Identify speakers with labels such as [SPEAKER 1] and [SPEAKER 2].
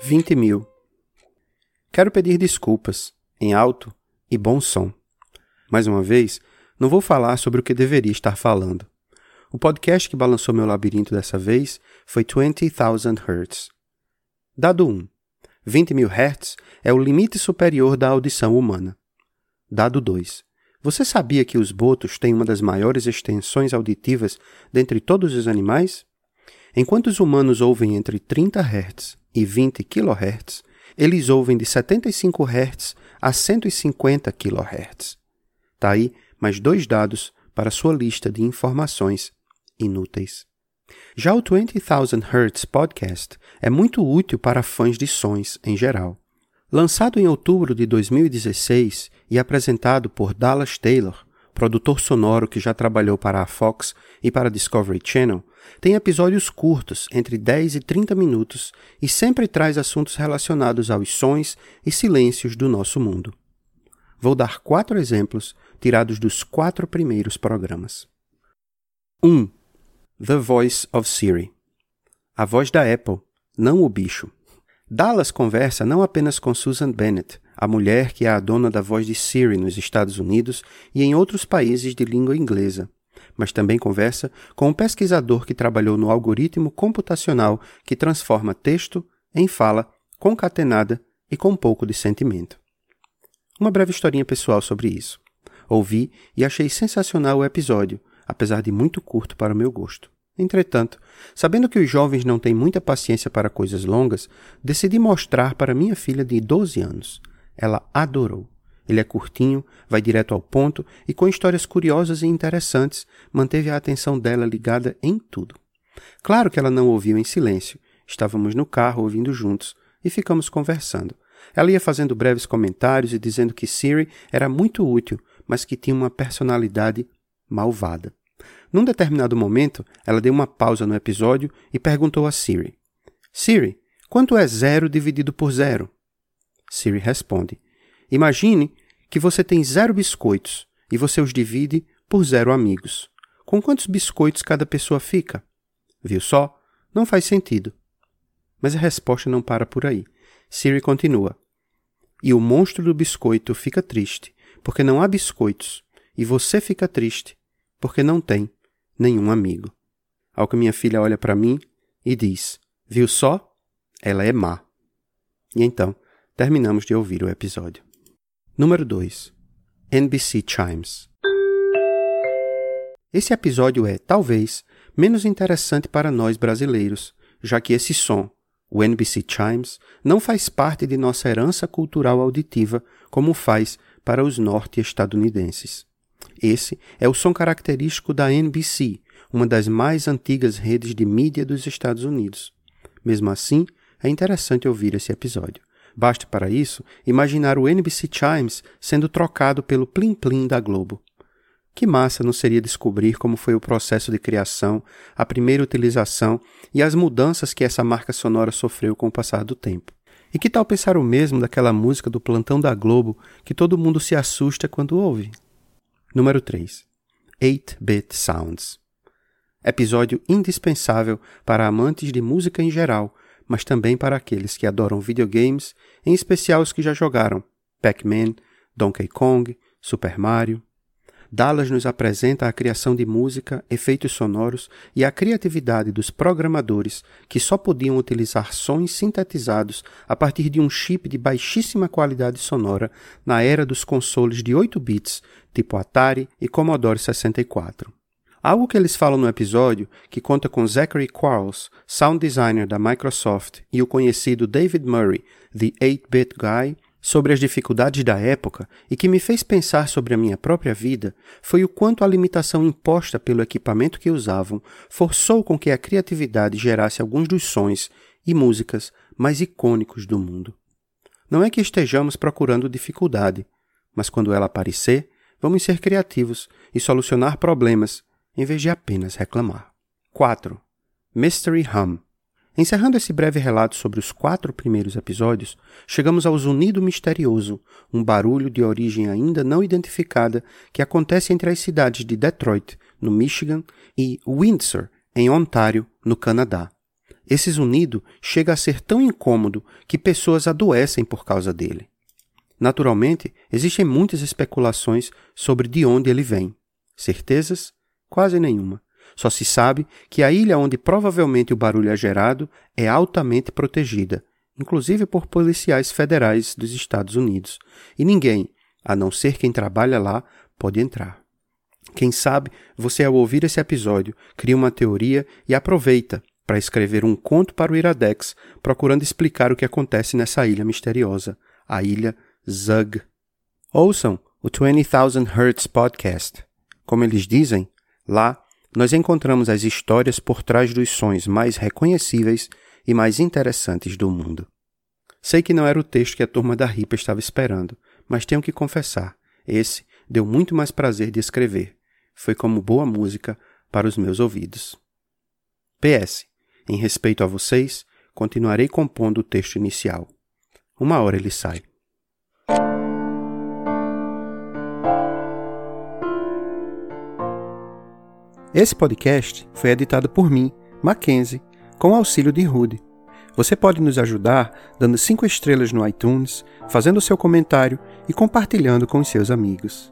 [SPEAKER 1] Vinte mil. Quero pedir desculpas, em alto e bom som. Mais uma vez, não vou falar sobre o que deveria estar falando. O podcast que balançou meu labirinto dessa vez foi 20,000 Hertz. Dado 1. 20 mil Hz é o limite superior da audição humana. Dado 2. Você sabia que os botos têm uma das maiores extensões auditivas dentre todos os animais? Enquanto os humanos ouvem entre 30 Hz e 20 kHz, eles ouvem de 75 Hz a 150 kHz. Tá aí mais dois dados para sua lista de informações inúteis. Já o 20,000 Hertz Podcast é muito útil para fãs de sons em geral. Lançado em outubro de 2016 e apresentado por Dallas Taylor, produtor sonoro que já trabalhou para a Fox e para a Discovery Channel, tem episódios curtos, entre 10 e 30 minutos, e sempre traz assuntos relacionados aos sons e silêncios do nosso mundo. Vou dar quatro exemplos tirados dos quatro primeiros programas. 1. Um, The Voice of Siri. A voz da Apple, não o bicho. Dallas conversa não apenas com Susan Bennett, a mulher que é a dona da voz de Siri nos Estados Unidos e em outros países de língua inglesa, mas também conversa com um pesquisador que trabalhou no algoritmo computacional que transforma texto em fala concatenada e com um pouco de sentimento. Uma breve historinha pessoal sobre isso. Ouvi e achei sensacional o episódio, apesar de muito curto para o meu gosto. Entretanto, sabendo que os jovens não têm muita paciência para coisas longas, decidi mostrar para minha filha de 12 anos. Ela adorou. Ele é curtinho, vai direto ao ponto e com histórias curiosas e interessantes, manteve a atenção dela ligada em tudo. Claro que ela não ouviu em silêncio. Estávamos no carro ouvindo juntos e ficamos conversando. Ela ia fazendo breves comentários e dizendo que Siri era muito útil, mas que tinha uma personalidade malvada. Num determinado momento, ela deu uma pausa no episódio e perguntou a Siri: Siri, quanto é zero dividido por zero? Siri responde: Imagine que você tem zero biscoitos e você os divide por zero amigos. Com quantos biscoitos cada pessoa fica? Viu só? Não faz sentido. Mas a resposta não para por aí. Siri continua: E o monstro do biscoito fica triste, porque não há biscoitos, e você fica triste, porque não tem nenhum amigo. Ao que minha filha olha para mim e diz: Viu só? Ela é má. E então, terminamos de ouvir o episódio. Número 2 NBC Chimes Esse episódio é, talvez, menos interessante para nós brasileiros, já que esse som, o NBC Chimes, não faz parte de nossa herança cultural auditiva como faz para os norte-estadunidenses. Esse é o som característico da NBC, uma das mais antigas redes de mídia dos Estados Unidos. Mesmo assim, é interessante ouvir esse episódio. Basta para isso imaginar o NBC Chimes sendo trocado pelo Plim Plim da Globo. Que massa não seria descobrir como foi o processo de criação, a primeira utilização e as mudanças que essa marca sonora sofreu com o passar do tempo. E que tal pensar o mesmo daquela música do plantão da Globo que todo mundo se assusta quando ouve? Número 3. 8-Bit Sounds. Episódio indispensável para amantes de música em geral, mas também para aqueles que adoram videogames, em especial os que já jogaram Pac-Man, Donkey Kong, Super Mario, Dallas nos apresenta a criação de música, efeitos sonoros e a criatividade dos programadores que só podiam utilizar sons sintetizados a partir de um chip de baixíssima qualidade sonora na era dos consoles de 8 bits, tipo Atari e Commodore 64. Algo que eles falam no episódio, que conta com Zachary Quarles, sound designer da Microsoft, e o conhecido David Murray, The 8-Bit Guy, sobre as dificuldades da época e que me fez pensar sobre a minha própria vida foi o quanto a limitação imposta pelo equipamento que usavam forçou com que a criatividade gerasse alguns dos sons e músicas mais icônicos do mundo. Não é que estejamos procurando dificuldade, mas quando ela aparecer, vamos ser criativos e solucionar problemas em vez de apenas reclamar. 4. Mystery Hum Encerrando esse breve relato sobre os quatro primeiros episódios, chegamos ao zunido misterioso, um barulho de origem ainda não identificada que acontece entre as cidades de Detroit, no Michigan, e Windsor, em Ontário, no Canadá. Esse zunido chega a ser tão incômodo que pessoas adoecem por causa dele. Naturalmente, existem muitas especulações sobre de onde ele vem. Certezas? Quase nenhuma. Só se sabe que a ilha onde provavelmente o barulho é gerado é altamente protegida, inclusive por policiais federais dos Estados Unidos, e ninguém, a não ser quem trabalha lá, pode entrar. Quem sabe você, ao ouvir esse episódio, cria uma teoria e aproveita para escrever um conto para o Iradex, procurando explicar o que acontece nessa ilha misteriosa, a ilha Zug. Ouçam o 20,000 Hertz Podcast. Como eles dizem, lá nós encontramos as histórias por trás dos sons mais reconhecíveis e mais interessantes do mundo. Sei que não era o texto que a turma da RIPA estava esperando, mas tenho que confessar, esse deu muito mais prazer de escrever. Foi como boa música para os meus ouvidos. PS. Em respeito a vocês, continuarei compondo o texto inicial. Uma hora ele sai. Esse podcast foi editado por mim, Mackenzie, com auxílio de Rude. Você pode nos ajudar dando 5 estrelas no iTunes, fazendo seu comentário e compartilhando com seus amigos.